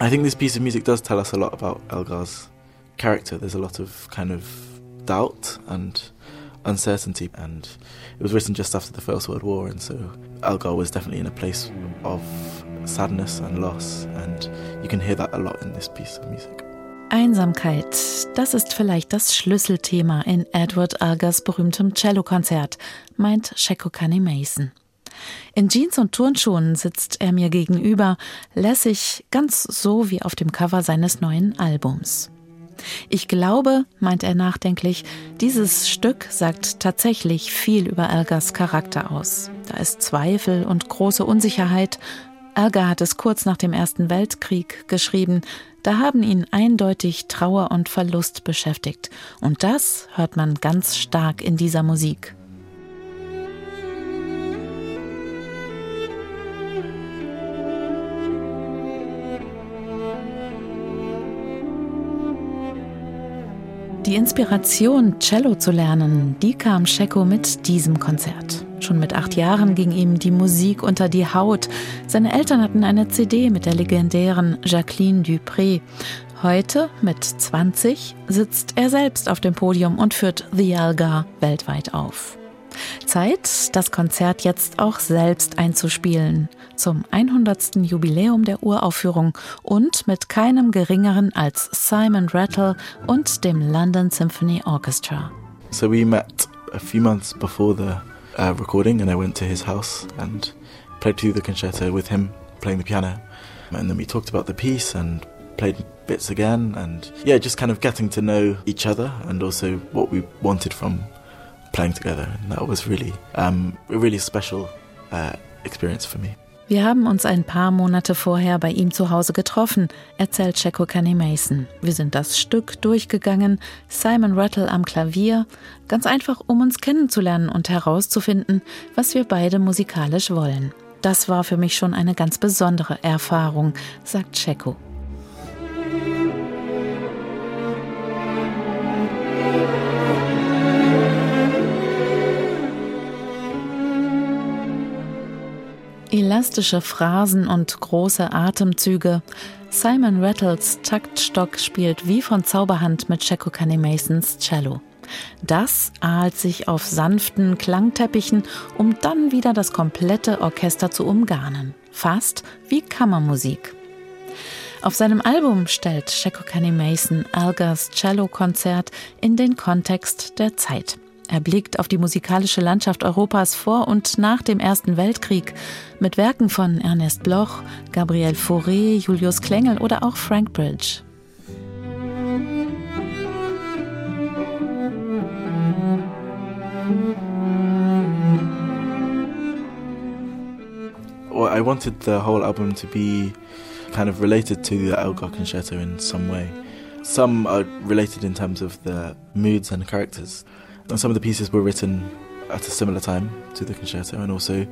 I think this piece of music does tell us a lot about Elgar's character. There's a lot of kind of doubt and uncertainty, and it was written just after the First World War, and so Elgar was definitely in a place of sadness and loss, and you can hear that a lot in this piece of music. Einsamkeit, das ist vielleicht das Schlüsselthema in Edward Elgars berühmtem Cellokonzert, meint Shekokane Mason. In Jeans und Turnschuhen sitzt er mir gegenüber, lässig, ganz so wie auf dem Cover seines neuen Albums. Ich glaube, meint er nachdenklich, dieses Stück sagt tatsächlich viel über Elgars Charakter aus. Da ist Zweifel und große Unsicherheit. Elgar hat es kurz nach dem Ersten Weltkrieg geschrieben. Da haben ihn eindeutig Trauer und Verlust beschäftigt. Und das hört man ganz stark in dieser Musik. Die Inspiration, Cello zu lernen, die kam Schecko mit diesem Konzert. Schon mit acht Jahren ging ihm die Musik unter die Haut. Seine Eltern hatten eine CD mit der legendären Jacqueline Dupré. Heute, mit 20, sitzt er selbst auf dem Podium und führt The Algar weltweit auf. Zeit, das Konzert jetzt auch selbst einzuspielen. Zum 100. Jubiläum der Uraufführung und mit keinem geringeren als Simon Rattle und dem London Symphony Orchestra. So we met a few months before the uh, recording and I went to his house and played through the concerto with him playing the piano. And then we talked about the piece and played bits again and yeah, just kind of getting to know each other and also what we wanted from playing together. And that was really um, a really special uh, experience for me. Wir haben uns ein paar Monate vorher bei ihm zu Hause getroffen, erzählt Checo Kenny Mason. Wir sind das Stück durchgegangen, Simon Rattle am Klavier, ganz einfach, um uns kennenzulernen und herauszufinden, was wir beide musikalisch wollen. Das war für mich schon eine ganz besondere Erfahrung, sagt Checo. Elastische Phrasen und große Atemzüge. Simon Rattles Taktstock spielt wie von Zauberhand mit Checo Kenny Masons Cello. Das ahlt sich auf sanften Klangteppichen, um dann wieder das komplette Orchester zu umgarnen. Fast wie Kammermusik. Auf seinem Album stellt Checo Kenny Mason Cello-Konzert in den Kontext der Zeit. Er blickt auf die musikalische Landschaft Europas vor und nach dem Ersten Weltkrieg mit Werken von Ernest Bloch, Gabriel Fauré, Julius Klengel oder auch Frank Bridge. Well, I wanted the whole album to be kind of related to the Elgar Concerto in some way. Some are related in terms of the moods and characters. And some of the pieces were written at a similar time to the concerto and also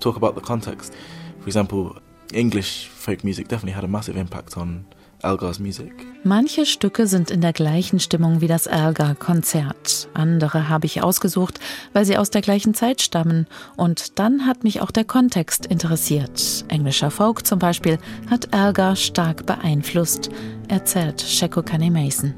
talk about the context. For example, English folk music definitely had a massive impact on Elgar's music. Manche Stücke sind in der gleichen Stimmung wie das Elgar-Konzert. Andere habe ich ausgesucht, weil sie aus der gleichen Zeit stammen. Und dann hat mich auch der Kontext interessiert. Englischer Folk zum Beispiel hat Elgar stark beeinflusst, erzählt Sheko Kane Mason.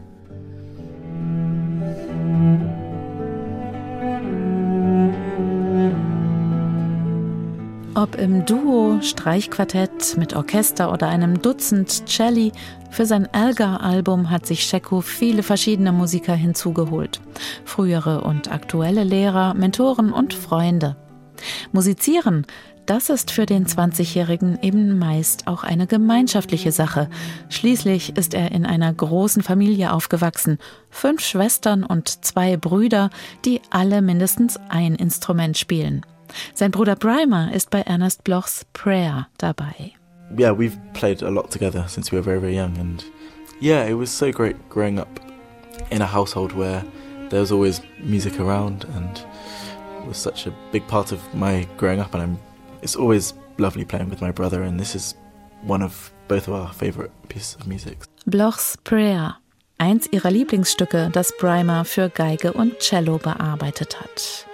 Ob im Duo, Streichquartett mit Orchester oder einem Dutzend Celli, für sein Elgar-Album hat sich Sheko viele verschiedene Musiker hinzugeholt. Frühere und aktuelle Lehrer, Mentoren und Freunde. Musizieren, das ist für den 20-Jährigen eben meist auch eine gemeinschaftliche Sache. Schließlich ist er in einer großen Familie aufgewachsen. Fünf Schwestern und zwei Brüder, die alle mindestens ein Instrument spielen. Sein Bruder Brymer ist bei Ernest Blochs Prayer dabei. Yeah, we've played a lot together since we were very, very young, and yeah, it was so great growing up in a household where there was always music around, and it was such a big part of my growing up. And I'm, it's always lovely playing with my brother, and this is one of both of our favorite pieces of music. Blochs Prayer, eins ihrer Lieblingsstücke, das Brymer für Geige und Cello bearbeitet hat.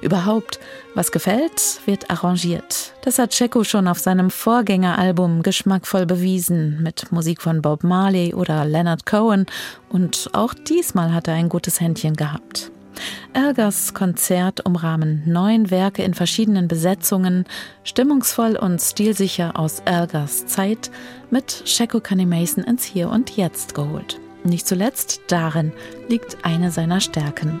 Überhaupt, was gefällt, wird arrangiert. Das hat Checo schon auf seinem Vorgängeralbum geschmackvoll bewiesen, mit Musik von Bob Marley oder Leonard Cohen. Und auch diesmal hat er ein gutes Händchen gehabt. Elgers Konzert umrahmen neun Werke in verschiedenen Besetzungen, stimmungsvoll und stilsicher aus Elgers Zeit, mit Sheko Kanye Mason ins Hier und Jetzt geholt. Nicht zuletzt darin liegt eine seiner Stärken.